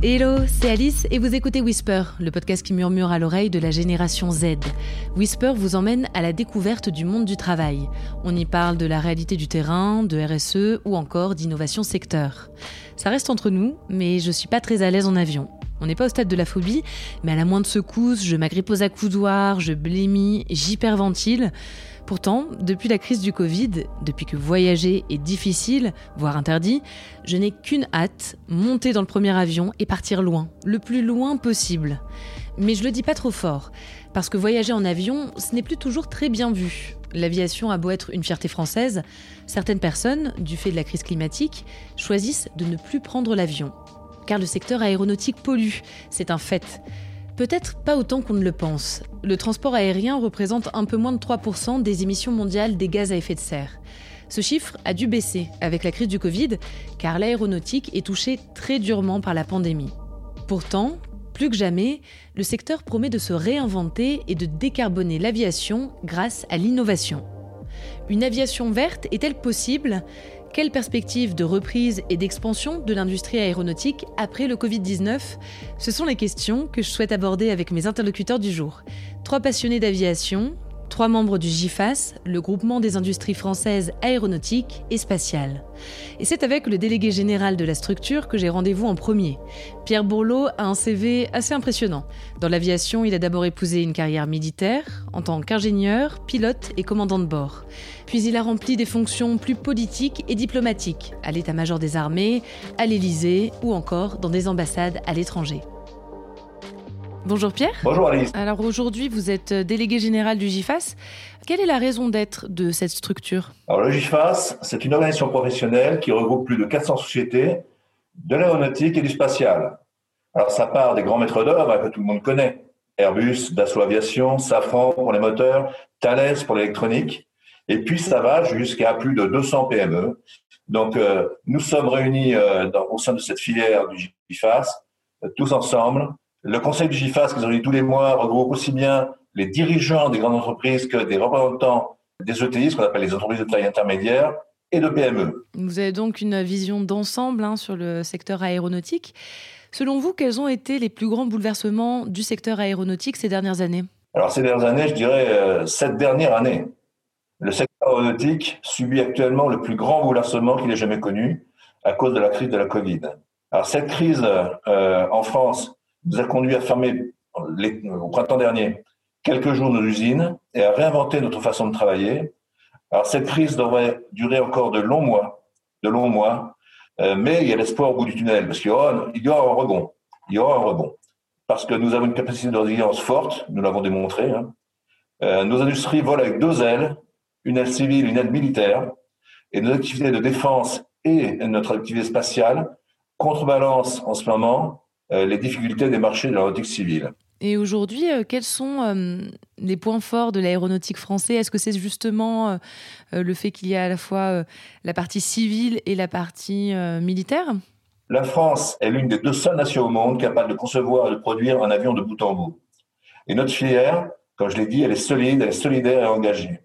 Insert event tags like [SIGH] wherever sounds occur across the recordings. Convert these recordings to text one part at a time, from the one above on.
Hello, c'est Alice et vous écoutez Whisper, le podcast qui murmure à l'oreille de la génération Z. Whisper vous emmène à la découverte du monde du travail. On y parle de la réalité du terrain, de RSE ou encore d'innovation secteur. Ça reste entre nous, mais je suis pas très à l'aise en avion. On n'est pas au stade de la phobie, mais à la moindre secousse, je m'agrippe aux accoudoirs, je blémis, j'hyperventile. Pourtant, depuis la crise du Covid, depuis que voyager est difficile, voire interdit, je n'ai qu'une hâte, monter dans le premier avion et partir loin, le plus loin possible. Mais je le dis pas trop fort, parce que voyager en avion, ce n'est plus toujours très bien vu. L'aviation a beau être une fierté française, certaines personnes, du fait de la crise climatique, choisissent de ne plus prendre l'avion. Car le secteur aéronautique pollue, c'est un fait. Peut-être pas autant qu'on ne le pense. Le transport aérien représente un peu moins de 3% des émissions mondiales des gaz à effet de serre. Ce chiffre a dû baisser avec la crise du Covid, car l'aéronautique est touchée très durement par la pandémie. Pourtant, plus que jamais, le secteur promet de se réinventer et de décarboner l'aviation grâce à l'innovation. Une aviation verte est-elle possible? Quelle perspective de reprise et d'expansion de l'industrie aéronautique après le Covid-19 Ce sont les questions que je souhaite aborder avec mes interlocuteurs du jour. Trois passionnés d'aviation, trois membres du GIFAS, le groupement des industries françaises aéronautiques et spatiales. Et c'est avec le délégué général de la structure que j'ai rendez-vous en premier. Pierre Bourlot a un CV assez impressionnant. Dans l'aviation, il a d'abord épousé une carrière militaire en tant qu'ingénieur, pilote et commandant de bord. Puis il a rempli des fonctions plus politiques et diplomatiques, à l'état-major des armées, à l'Élysée ou encore dans des ambassades à l'étranger. Bonjour Pierre. Bonjour Alice. Alors aujourd'hui, vous êtes délégué général du GIFAS. Quelle est la raison d'être de cette structure? Alors le GIFAS, c'est une organisation professionnelle qui regroupe plus de 400 sociétés de l'aéronautique et du spatial. Alors ça part des grands maîtres d'œuvre que tout le monde connaît. Airbus, Dassault Aviation, Safran pour les moteurs, Thales pour l'électronique. Et puis ça va jusqu'à plus de 200 PME. Donc euh, nous sommes réunis euh, au sein de cette filière du GIFAS, euh, tous ensemble, le conseil du GIFAS, qui se réunit tous les mois, regroupe aussi bien les dirigeants des grandes entreprises que des représentants des ETI, ce qu'on appelle les entreprises de taille intermédiaire, et de PME. Vous avez donc une vision d'ensemble hein, sur le secteur aéronautique. Selon vous, quels ont été les plus grands bouleversements du secteur aéronautique ces dernières années? Alors ces dernières années, je dirais euh, cette dernière année. Le secteur aéronautique subit actuellement le plus grand bouleversement qu'il ait jamais connu à cause de la crise de la Covid. Alors cette crise euh, en France nous a conduit à fermer au printemps dernier quelques jours nos usines et à réinventer notre façon de travailler. Alors cette crise devrait durer encore de longs mois, de longs mois, euh, mais il y a l'espoir au bout du tunnel parce qu'il y aura, un rebond. Il y aura un rebond parce que nous avons une capacité de résilience forte, nous l'avons démontré. Hein. Euh, nos industries volent avec deux ailes, une aile civile, une aile militaire, et nos activités de défense et notre activité spatiale contrebalancent en ce moment euh, les difficultés des marchés de l'aéronautique civile. Et aujourd'hui, euh, quels sont euh, les points forts de l'aéronautique français? Est-ce que c'est justement le fait qu'il y a à la fois la partie civile et la partie militaire? La France est l'une des deux seules nations au monde capables de concevoir et de produire un avion de bout en bout. Et notre filière, comme je l'ai dit, elle est solide, elle est solidaire et engagée.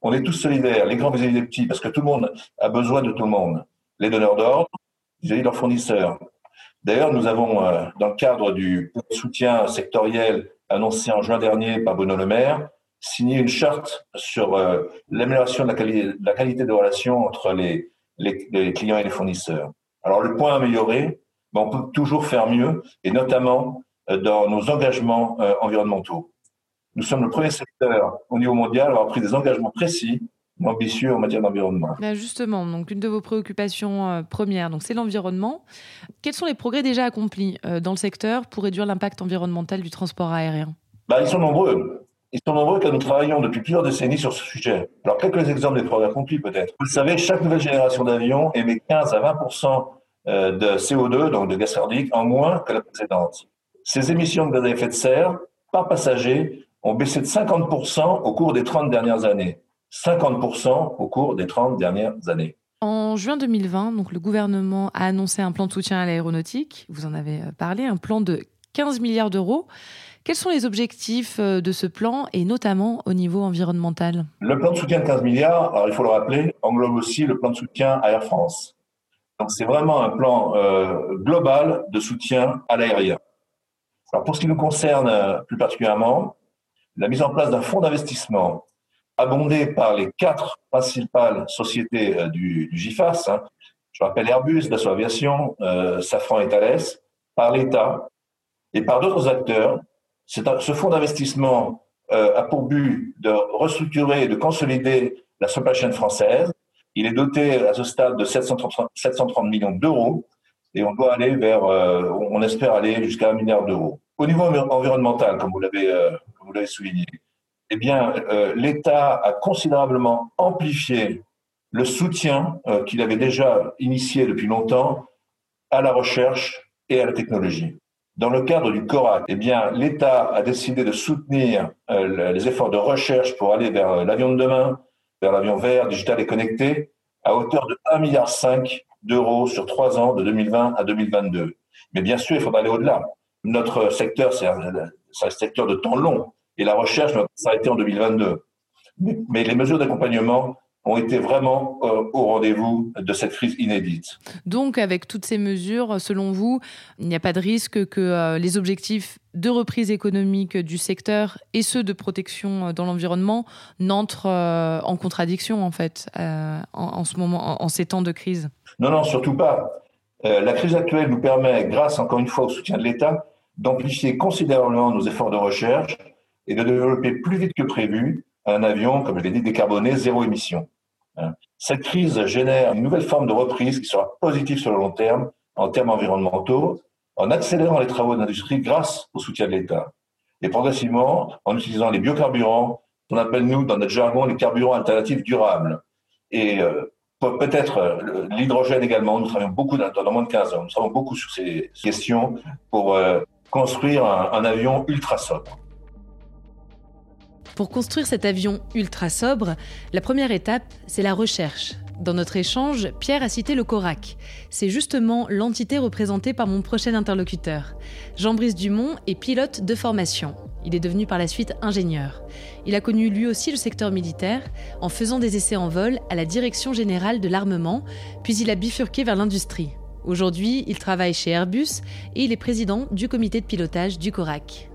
On est tous solidaires, les grands vis les petits, parce que tout le monde a besoin de tout le monde. Les donneurs d'ordre, vis leurs fournisseurs, D'ailleurs, nous avons, euh, dans le cadre du soutien sectoriel annoncé en juin dernier par Bruno Le Maire, signé une charte sur euh, l'amélioration de la, qualité, la qualité de relations entre les, clients et les fournisseurs. Alors, le point amélioré, ben, on peut toujours faire mieux, et notamment euh, dans nos engagements environnementaux. Nous sommes le premier secteur au niveau mondial à avoir pris des engagements précis ambitieux en matière d'environnement. Ben justement, donc une de vos préoccupations euh, premières, donc c'est l'environnement. Quels sont les progrès déjà accomplis euh, dans le secteur pour réduire l'impact environnemental du transport aérien? Ben, Ils sont nombreux. Ils sont nombreux car nous travaillons depuis plusieurs décennies sur ce sujet. Alors quelques exemples des progrès accomplis peut-être. Vous le savez, chaque nouvelle génération d'avions émet 15 à 20 euh, de CO2, donc de gaz carbonique, en moins que la précédente. Ces émissions de gaz à effet de serre par passager ont baissé de 50% au cours des 30 dernières années. 50% au cours des 30 dernières années. En juin 2020, donc, le gouvernement a annoncé un plan de soutien à l'aéronautique. Vous en avez euh, parlé, un plan de 15 milliards d'euros. Quels sont les objectifs de ce plan et notamment au niveau environnemental? Le plan de soutien de 15 milliards, alors il faut le rappeler, englobe aussi le plan de soutien à Air France. Donc c'est vraiment un plan global de soutien à l'aérien. Alors pour ce qui nous concerne plus particulièrement, la mise en place d'un fonds d'investissement abondé par les quatre principales sociétés euh, du, GIFAS, hein. je rappelle Airbus, Dassault Aviation, euh, Safran et Thales, par l'État et par d'autres acteurs. ce fonds d'investissement euh, a pour but de restructurer et de consolider la supply chain française. Il est doté à ce stade de 730, 730 millions d'euros et on doit aller vers, on espère aller jusqu'à un milliard d'euros. Au niveau environnemental, comme vous l'avez souligné, eh bien, euh, l'État a considérablement amplifié le soutien euh, qu'il avait déjà initié depuis longtemps à la recherche et à la technologie. Dans le cadre du CORAC, eh bien, l'État a décidé de soutenir euh, les efforts de recherche pour aller vers l'avion de demain, vers l'avion vert, digital et connecté, à hauteur de 1,5 milliard d'euros sur trois ans, de 2020 à 2022. Mais bien sûr, il faudra aller au-delà. Notre secteur, c'est un, un secteur de temps long. Et la recherche va s'arrêter en 2022. Mais, les mesures d'accompagnement ont été vraiment euh, au rendez-vous de cette crise inédite. Donc, avec toutes ces mesures, selon vous, il n'y a pas de risque que euh, les objectifs de reprise économique du secteur et ceux de protection euh, dans l'environnement n'entrent en contradiction, en fait, en, ce moment, en, ces temps de crise Non, non, surtout pas. la crise actuelle nous permet, grâce encore une fois au soutien de l'État, d'amplifier considérablement nos efforts de recherche et de développer plus vite que prévu un avion, comme je l'ai dit, décarboné, zéro émission. Hein. Cette crise génère une nouvelle forme de reprise qui sera positive sur le long terme en termes environnementaux, en accélérant les travaux d'industrie grâce au soutien de l'État. Et progressivement, en utilisant les biocarburants, qu'on appelle nous, dans notre jargon, les carburants alternatifs durables. Et euh, peut-être euh, l'hydrogène également, nous travaillons beaucoup dans, dans, moins de 15 ans, nous travaillons beaucoup sur ces questions pour euh, construire un, un avion ultra sobre. Pour construire cet avion ultra sobre, la première étape, c'est la recherche. Dans notre échange, Pierre a cité le CORAC. C'est justement l'entité représentée par mon prochain interlocuteur. Jean-Brice Dumont est pilote de formation. Il est devenu par la suite ingénieur. Il a connu lui aussi le secteur militaire en faisant des essais en vol à la Direction générale de l'armement, puis il a bifurqué vers l'industrie. Aujourd'hui, il travaille chez Airbus et il est président du comité de pilotage du CORAC.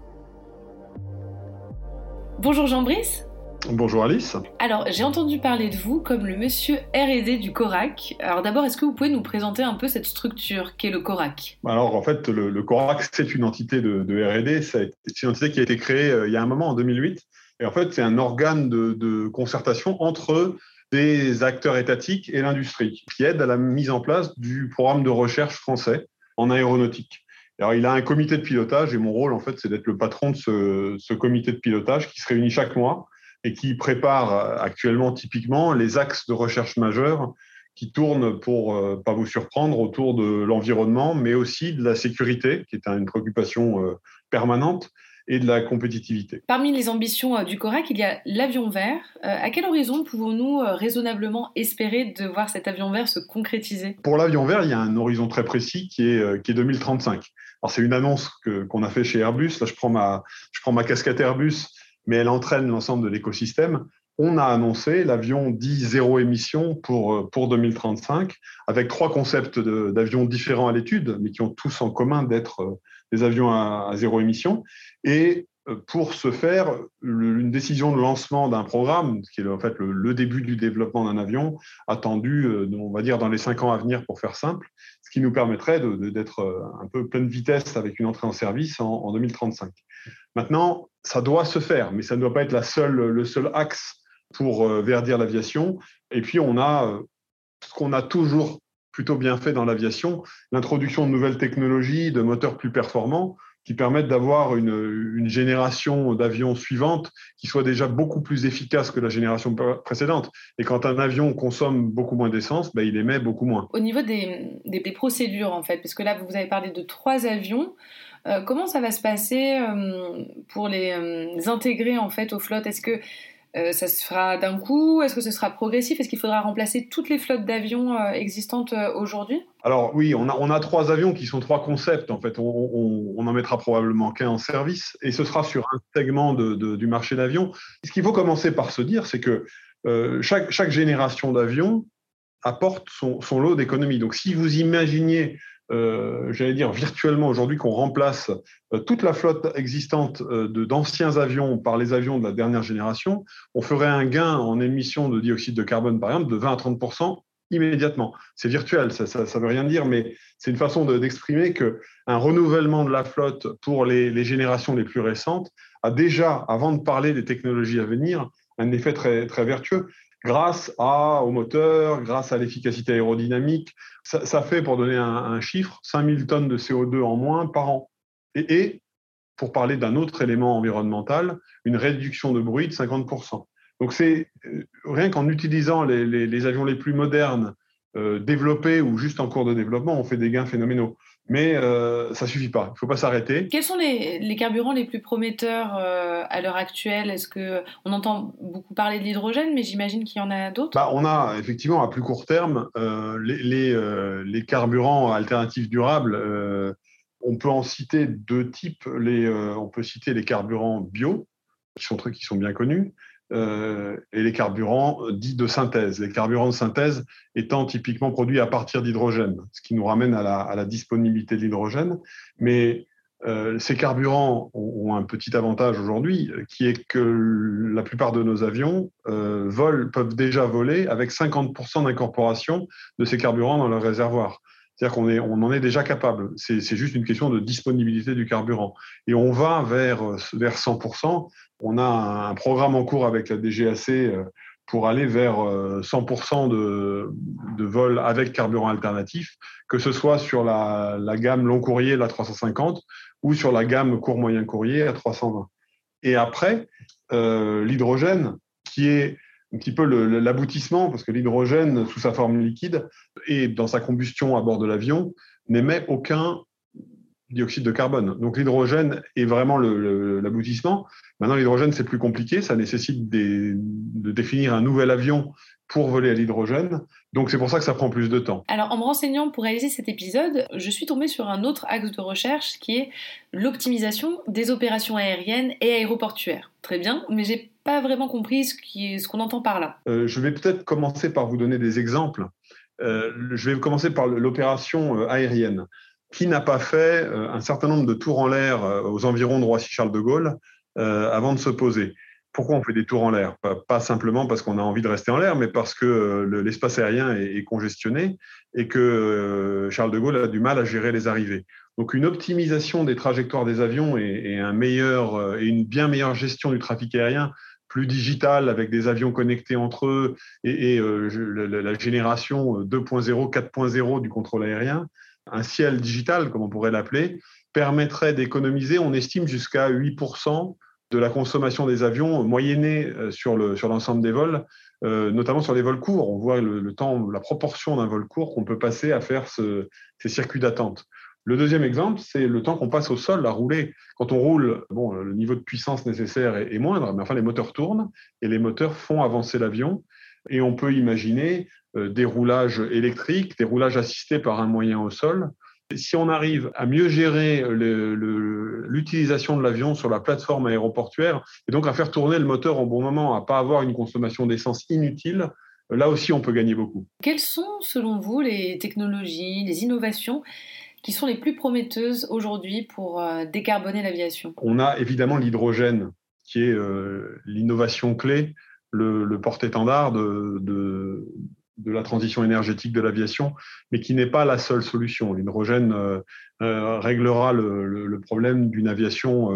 Bonjour Jean-Brice. Bonjour Alice. Alors, j'ai entendu parler de vous comme le monsieur R&D du CORAC. Alors d'abord, est-ce que vous pouvez nous présenter un peu cette structure qu'est le CORAC? Alors en fait, le, CORAC, c'est une entité de, R&D. C'est une entité qui a été créée euh, il y a un moment, en 2008. Et en fait, c'est un organe de, de, concertation entre des acteurs étatiques et l'industrie qui aide à la mise en place du programme de recherche français en aéronautique. Alors, il a un comité de pilotage et mon rôle, en fait, c'est d'être le patron de ce, comité de pilotage qui se réunit chaque mois et qui prépare euh, actuellement typiquement les axes de recherche majeurs qui tournent, pour ne euh, pas vous surprendre, autour de l'environnement, mais aussi de la sécurité, qui est une préoccupation euh, permanente, et de la compétitivité. Parmi les ambitions du CORAC, il y a l'avion vert. à quel horizon pouvons-nous raisonnablement espérer de voir cet avion vert se concrétiser? Pour l'avion vert, il y a un horizon très précis qui est, qui est 2035. Alors c'est une annonce qu'on a fait chez Airbus. Là, je prends ma, je casquette Airbus, mais elle entraîne l'ensemble de l'écosystème. On a annoncé l'avion dit zéro émission pour, pour 2035, avec trois concepts d'avions différents à l'étude, mais qui ont tous en commun d'être euh, des avions à, zéro émission. Et euh, pour ce faire, une décision de lancement d'un programme, qui est en fait le, début du développement d'un avion, attendu, euh, on va dire, dans les cinq ans à venir, pour faire simple, ce qui nous permettrait d'être euh, un peu pleine vitesse avec une entrée en service en, 2035. Maintenant, ça doit se faire, mais ça ne doit pas être le seul axe pour verdir l'aviation. Et puis, on a ce qu'on a toujours plutôt bien fait dans l'aviation, l'introduction de nouvelles technologies, de moteurs plus performants qui permettent d'avoir une, génération d'avions suivante qui soit déjà beaucoup plus efficace que la génération précédente. Et quand un avion consomme beaucoup moins d'essence, ben, il émet beaucoup moins. Au niveau des, procédures, en fait, parce que là, vous avez parlé de trois avions. Euh, comment ça va se passer euh, pour les, euh, intégrer en fait aux flottes? Est-ce que euh, ça se fera d'un coup Est-ce que ce sera progressif? Est-ce qu'il faudra remplacer toutes les flottes d'avions euh, existantes euh, aujourd'hui? Alors oui, on a, trois avions qui sont trois concepts. En fait, on, on, en mettra probablement qu'un en service et ce sera sur un segment du marché d'avions. Ce qu'il faut commencer par se dire, c'est que chaque, génération d'avions apporte son, son lot d'économie. Donc si vous imaginiez euh, j'allais dire virtuellement aujourd'hui qu'on remplace euh, toute la flotte existante euh, d'anciens avions par les avions de la dernière génération, on ferait un gain en émissions de dioxyde de carbone, par exemple, de 20 à 30% immédiatement. C'est virtuel, ça ne veut rien dire, mais c'est une façon d'exprimer de, qu'un renouvellement de la flotte pour les, les, générations les plus récentes a déjà, avant de parler des technologies à venir, un effet très, très vertueux grâce à, au moteur, grâce à l'efficacité aérodynamique. Ça, fait, pour donner un, un, chiffre, 5000 tonnes de CO2 en moins par an. Et, pour parler d'un autre élément environnemental, une réduction de bruit de 50%. Donc c'est euh, rien qu'en utilisant les, avions les plus modernes, euh, développés ou juste en cours de développement, on fait des gains phénoménaux mais euh, ça suffit pas. Il ne faut pas s'arrêter. Quels sont les, les, carburants les plus prometteurs euh, à l'heure actuelle? Est-ce que on entend beaucoup parler de l'hydrogène, mais j'imagine qu'il y en a d'autres? Bah, On a effectivement à plus court terme euh, les, les, euh, les, carburants alternatifs durables. On peut en citer deux types. Les, on peut citer les carburants bio, qui sont, qui sont bien connus, euh, et les carburants dits de synthèse. Les carburants de synthèse étant typiquement produits à partir d'hydrogène, ce qui nous ramène à la, disponibilité de l'hydrogène. Mais euh, ces carburants ont, un petit avantage aujourd'hui, qui est que la plupart de nos avions euh, peuvent déjà voler avec 50% d'incorporation de ces carburants dans leur réservoir. C'est-à-dire qu'on est, on en est déjà capable. C'est, juste une question de disponibilité du carburant. Et on va vers, vers 100%. On a un programme en cours avec la DGAC euh, pour aller vers 100% euh, de, de vol avec carburant alternatif, que ce soit sur la, la gamme long courrier, la 350, ou sur la gamme court moyen courrier à 320. Et après, euh, l'hydrogène, qui est un petit peu l'aboutissement, parce que l'hydrogène, sous sa forme liquide, et dans sa combustion à bord de l'avion, n'émet aucun dioxyde de carbone. Donc l'hydrogène est vraiment l'aboutissement. Maintenant, l'hydrogène, c'est plus compliqué, ça nécessite de définir un nouvel avion pour voler à l'hydrogène. Donc c'est pour ça que ça prend plus de temps. Alors en me renseignant pour réaliser cet épisode, je suis tombée sur un autre axe de recherche qui est l'optimisation des opérations aériennes et aéroportuaires. Très bien, mais j'ai pas vraiment compris ce qu'on entend par là. Euh, je vais peut-être commencer par vous donner des exemples. Euh, je vais commencer par l'opération euh, aérienne. Qui n'a pas fait un certain nombre de tours en l'air aux environs de Roissy-Charles de Gaulle avant de se poser pourquoi on fait des tours en l'air? Pas, simplement parce qu'on a envie de rester en l'air, mais parce que l'espace aérien est, est, congestionné et que Charles de Gaulle a du mal à gérer les arrivées. Donc une optimisation des trajectoires des avions et un meilleur, et une bien meilleure gestion du trafic aérien plus digital avec des avions connectés entre eux et, euh, la, génération 2.0, 4.0 du contrôle aérien, un ciel digital, comme on pourrait l'appeler, permettrait d'économiser, on estime, jusqu'à 8% de la consommation des avions moyennée sur l'ensemble des vols, euh, notamment sur les vols courts. On voit le, temps, la proportion d'un vol court qu'on peut passer à faire ce, ces circuits d'attente. Le deuxième exemple, c'est le temps qu'on passe au sol à rouler. Quand on roule, bon, le niveau de puissance nécessaire est, moindre, mais enfin les moteurs tournent et les moteurs font avancer l'avion. Et on peut imaginer euh, des roulages électriques, des roulages assistés par un moyen au sol. Si on arrive à mieux gérer l'utilisation de l'avion sur la plateforme aéroportuaire et donc à faire tourner le moteur au bon moment, à pas avoir une consommation d'essence inutile, là aussi on peut gagner beaucoup. Quelles sont selon vous les technologies, les innovations qui sont les plus prometteuses aujourd'hui pour euh, décarboner l'aviation On a évidemment l'hydrogène, qui est euh, l'innovation clé, le, porte-étendard de, la transition énergétique de l'aviation, mais qui n'est pas la seule solution. L'hydrogène euh, réglera le, le, problème d'une aviation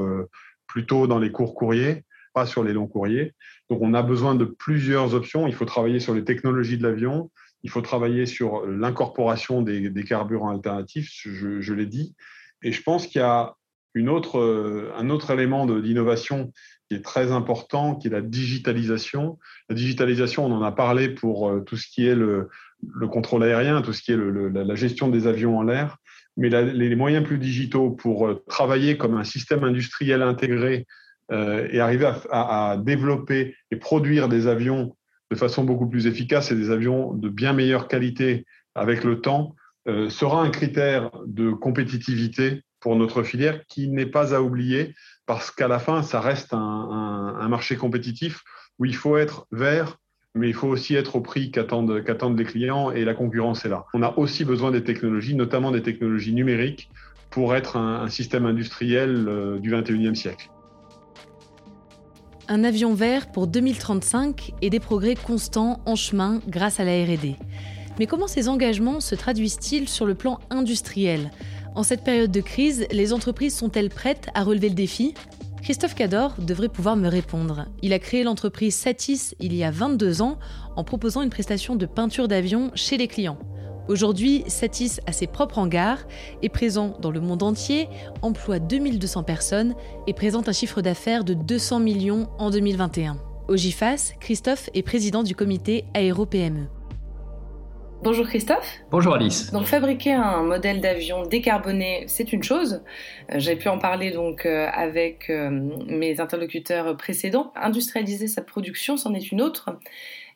plutôt dans les courts courriers, pas sur les longs courriers. Donc on a besoin de plusieurs options. Il faut travailler sur les technologies de l'avion, il faut travailler sur l'incorporation des, carburants alternatifs, je, l'ai dit. Et je pense qu'il y a une autre, un autre élément d'innovation qui est très important, qui est la digitalisation. La digitalisation, on en a parlé pour tout ce qui est le, le contrôle aérien, tout ce qui est la gestion des avions en l'air. Mais les moyens plus digitaux pour travailler comme un système industriel intégré et arriver à, développer et produire des avions de façon beaucoup plus efficace et des avions de bien meilleure qualité avec le temps sera un critère de compétitivité pour notre filière qui n'est pas à oublier parce qu'à la fin, ça reste un, marché compétitif où il faut être vert, mais il faut aussi être au prix qu'attendent qu'attendent les clients et la concurrence est là. On a aussi besoin des technologies, notamment des technologies numériques, pour être un, système industriel euh, du 21e siècle. Un avion vert pour 2035 et des progrès constants en chemin grâce à la RD. Mais comment ces engagements se traduisent-ils sur le plan industriel? En cette période de crise, les entreprises sont-elles prêtes à relever le défi? Christophe Cador devrait pouvoir me répondre. Il a créé l'entreprise Satis il y a 22 ans en proposant une prestation de peinture d'avion chez les clients. Aujourd'hui, Satis a ses propres hangars, est présent dans le monde entier, emploie 2200 personnes et présente un chiffre d'affaires de 200 millions en 2021. Au GIFAS, Christophe est président du comité Aéro-PME. Bonjour Christophe. Bonjour Alice. Donc fabriquer un modèle d'avion décarboné, c'est une chose. Euh, j'ai pu en parler donc euh, avec euh, mes interlocuteurs précédents. Industrialiser sa production, c'en est une autre.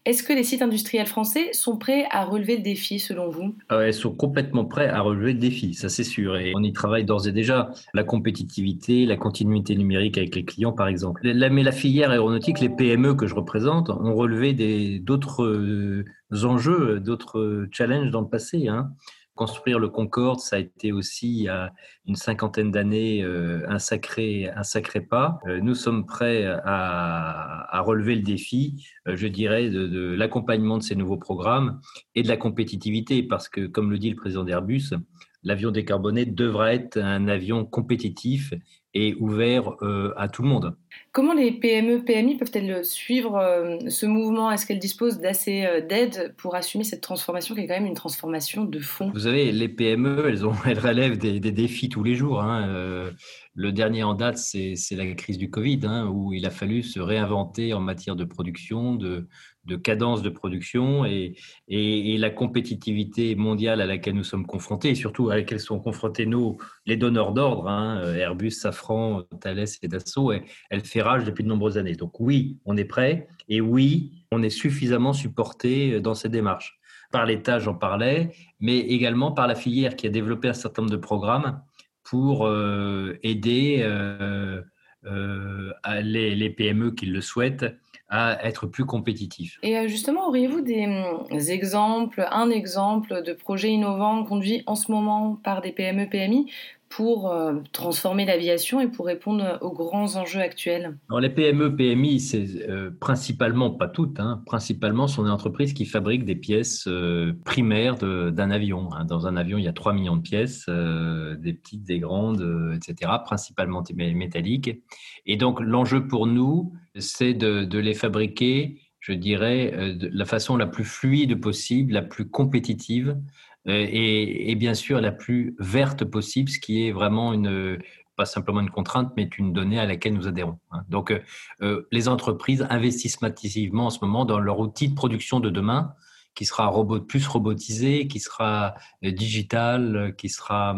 Est-ce que les sites industriels français sont prêts à relever le défi selon vous? Ils sont complètement prêts à relever le défi, ça c'est sûr. Et on y travaille d'ores et déjà. La compétitivité, la continuité numérique avec les clients par exemple. mais la filière aéronautique, les PME que je représente, ont relevé d'autres enjeux, d'autres challenges dans le passé. Hein. Construire le Concorde, ça a été aussi il y a une cinquantaine d'années euh, un, sacré, un sacré pas. Euh, nous sommes prêts à, relever le défi, euh, je dirais, de, de l'accompagnement de ces nouveaux programmes et de la compétitivité, parce que, comme le dit le président d'Airbus, l'avion décarboné devra être un avion compétitif et ouvert euh, à tout le monde. Comment les PME, PMI peuvent-elles suivre euh, ce mouvement? Est-ce qu'elles disposent d'assez euh, d'aide pour assumer cette transformation qui est quand même une transformation de fond? Vous savez, les PME, elles, ont, [LAUGHS] elles relèvent des, défis tous les jours. Hein. le dernier en date, c'est la crise du Covid, hein, où il a fallu se réinventer en matière de production, de, de cadence de production et, la compétitivité mondiale à laquelle nous sommes confrontés, et surtout à laquelle sont confrontés nous, les donneurs d'ordre, hein, Airbus, Safran, Thales et Dassault, elle fait rage depuis de nombreuses années. Donc oui, on est prêt, et oui, on est suffisamment supporté dans ces démarches. Par l'État, j'en parlais, mais également par la filière qui a développé un certain nombre de programmes pour euh, aider euh, euh, les, PME qui le souhaitent à être plus compétitif. Et euh, justement, auriez-vous des hum, exemples, un exemple de projet innovant conduit en ce moment par des PME, PMI pour euh, transformer l'aviation et pour répondre aux grands enjeux actuels? Alors, Les PME, PMI, c'est euh, principalement, pas toutes, hein, principalement sont des entreprises qui fabriquent des pièces euh, primaires d'un avion. Hein. Dans un avion, il y a 3 millions de pièces, des petites, des grandes, etc., principalement métalliques. Et donc l'enjeu pour nous, c'est de, les fabriquer, je dirais, de la façon la plus fluide possible, la plus compétitive, euh, et, bien sûr la plus verte possible, ce qui est vraiment une pas simplement une contrainte, mais une donnée à laquelle nous adhérons. Hein. Donc, euh, euh, les entreprises investissent massivement en ce moment dans leur outil de production de demain, qui sera plus robotisé, qui sera digital, qui sera,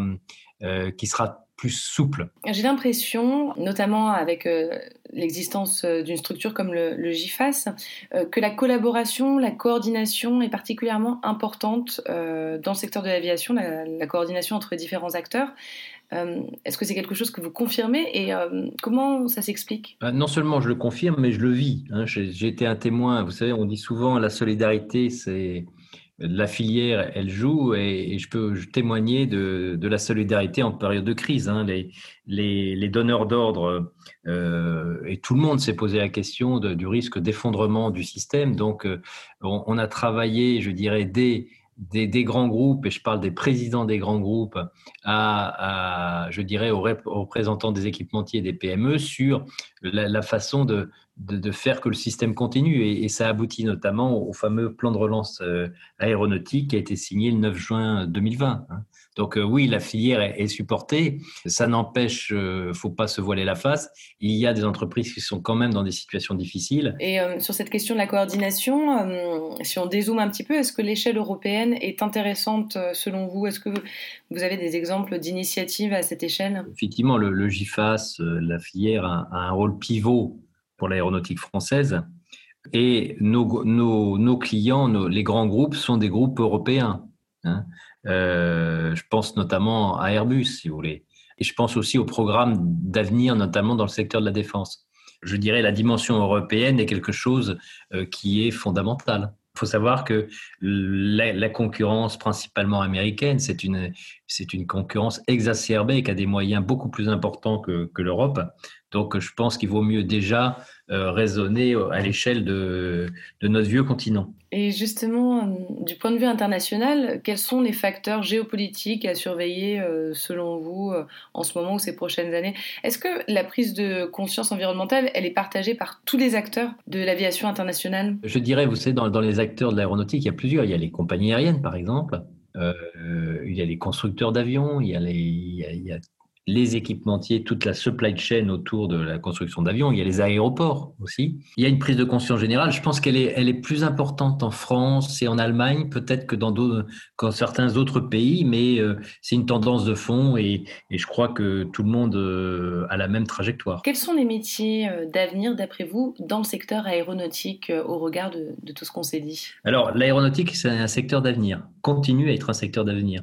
qui sera plus souple. J'ai l'impression, notamment avec euh, l'existence euh, d'une structure comme le, GIFAS, euh, que la collaboration, la coordination est particulièrement importante dans le secteur de l'aviation, la, coordination entre différents acteurs. Est-ce que c'est quelque chose que vous confirmez et comment ça s'explique? Non seulement je le confirme, mais je le vis. Hein. J'ai été un témoin. Vous savez, on dit souvent la solidarité, c'est la filière, elle joue et, je peux témoigner de, la solidarité en période de crise. Hein. Les, donneurs d'ordre euh, et tout le monde s'est posé la question du risque d'effondrement du système. Donc, euh, on, a travaillé, je dirais, des, grands groupes, et je parle des présidents des grands groupes, à, je dirais, aux, représentants des équipementiers des PME sur la façon de, de, faire que le système continue. Et, ça aboutit notamment au fameux plan de relance euh, aéronautique qui a été signé le 9 juin 2020. Donc euh, oui, la filière est, supportée. Ça n'empêche, euh, faut pas se voiler la face. Il y a des entreprises qui sont quand même dans des situations difficiles. Et sur cette question de la coordination, si on dézoome un petit peu, est-ce que l'échelle européenne est intéressante selon vous? Est-ce que vous avez des exemples d'initiatives à cette échelle? Effectivement, le, GIFAS, la filière, a, un rôle pivot pour l'aéronautique française. Et nos, nos, clients, les grands groupes, sont des groupes européens. Hein. Euh, je pense notamment à Airbus, si vous voulez. Et je pense aussi aux programmes d'avenir, notamment dans le secteur de la défense. Je dirais la dimension européenne est quelque chose euh, qui est fondamental. Il faut savoir que la, concurrence principalement américaine, c'est une, concurrence exacerbée qui a des moyens beaucoup plus importants que l'Europe. Donc je pense qu'il vaut mieux déjà euh, raisonner à l'échelle de, de, notre vieux continent. Et justement, du point de vue international, quels sont les facteurs géopolitiques à surveiller euh, selon vous euh, en ce moment ou ces prochaines années? Est-ce que la prise de conscience environnementale, elle est partagée par tous les acteurs de l'aviation internationale? Je dirais, vous savez, dans, dans les acteurs de l'aéronautique, il y a plusieurs. Il y a les compagnies aériennes, par exemple. il y a les constructeurs d'avions, il, il, il y a les équipementiers, toute la supply chain autour de la construction d'avions. Il y a les aéroports aussi. Il y a une prise de conscience générale. Je pense qu'elle est, elle est plus importante en France et en Allemagne, peut-être que dans, certains autres pays, mais euh, c'est une tendance de fond et, je crois que tout le monde euh, a la même trajectoire. Quels sont les métiers euh, d'avenir, d'après vous, dans le secteur aéronautique au regard de, de tout ce qu'on s'est dit? Alors, l'aéronautique, c'est un secteur d'avenir, continue à être un secteur d'avenir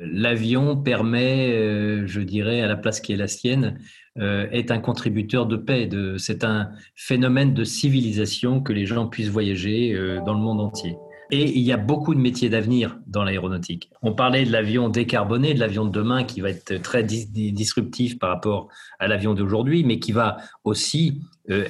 l'avion permet, euh, je dirais, à la place qui est la sienne, euh, est un contributeur de paix. c'est un phénomène de civilisation que les gens puissent voyager euh, dans le monde entier. Et il y a beaucoup de métiers d'avenir dans l'aéronautique. On parlait de l'avion décarboné, de l'avion de demain qui va être très disruptif par rapport à l'avion d'aujourd'hui, mais qui va aussi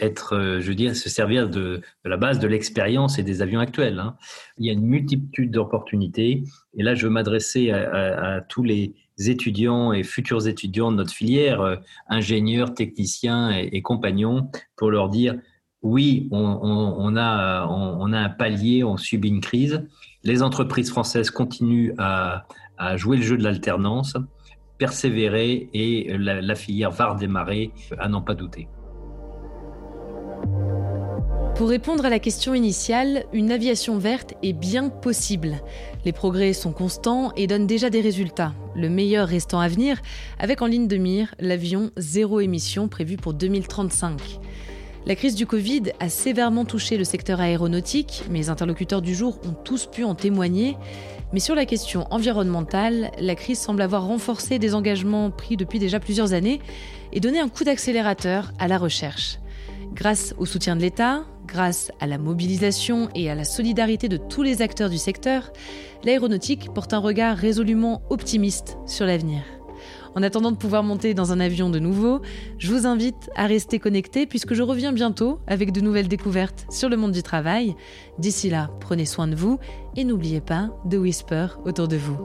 être, euh, je veux se servir de, la base de l'expérience et des avions actuels. Hein. Il y a une multitude d'opportunités. Et là, je veux m'adresser à, tous les étudiants et futurs étudiants de notre filière, euh, ingénieurs, techniciens et compagnons, pour leur dire oui, on, a, on, a, un palier, on subit une crise. Les entreprises françaises continuent à, jouer le jeu de l'alternance, persévérer et la, filière va redémarrer, à n'en pas douter. Pour répondre à la question initiale, une aviation verte est bien possible. Les progrès sont constants et donnent déjà des résultats, le meilleur restant à venir, avec en ligne de mire l'avion zéro émission prévu pour 2035. La crise du Covid a sévèrement touché le secteur aéronautique, mes interlocuteurs du jour ont tous pu en témoigner. Mais sur la question environnementale, la crise semble avoir renforcé des engagements pris depuis déjà plusieurs années et donné un coup d'accélérateur à la recherche. Grâce au soutien de l'État, grâce à la mobilisation et à la solidarité de tous les acteurs du secteur, l'aéronautique porte un regard résolument optimiste sur l'avenir. En attendant de pouvoir monter dans un avion de nouveau, je vous invite à rester connecté puisque je reviens bientôt avec de nouvelles découvertes sur le monde du travail. D'ici là, prenez soin de vous et n'oubliez pas de whisper autour de vous.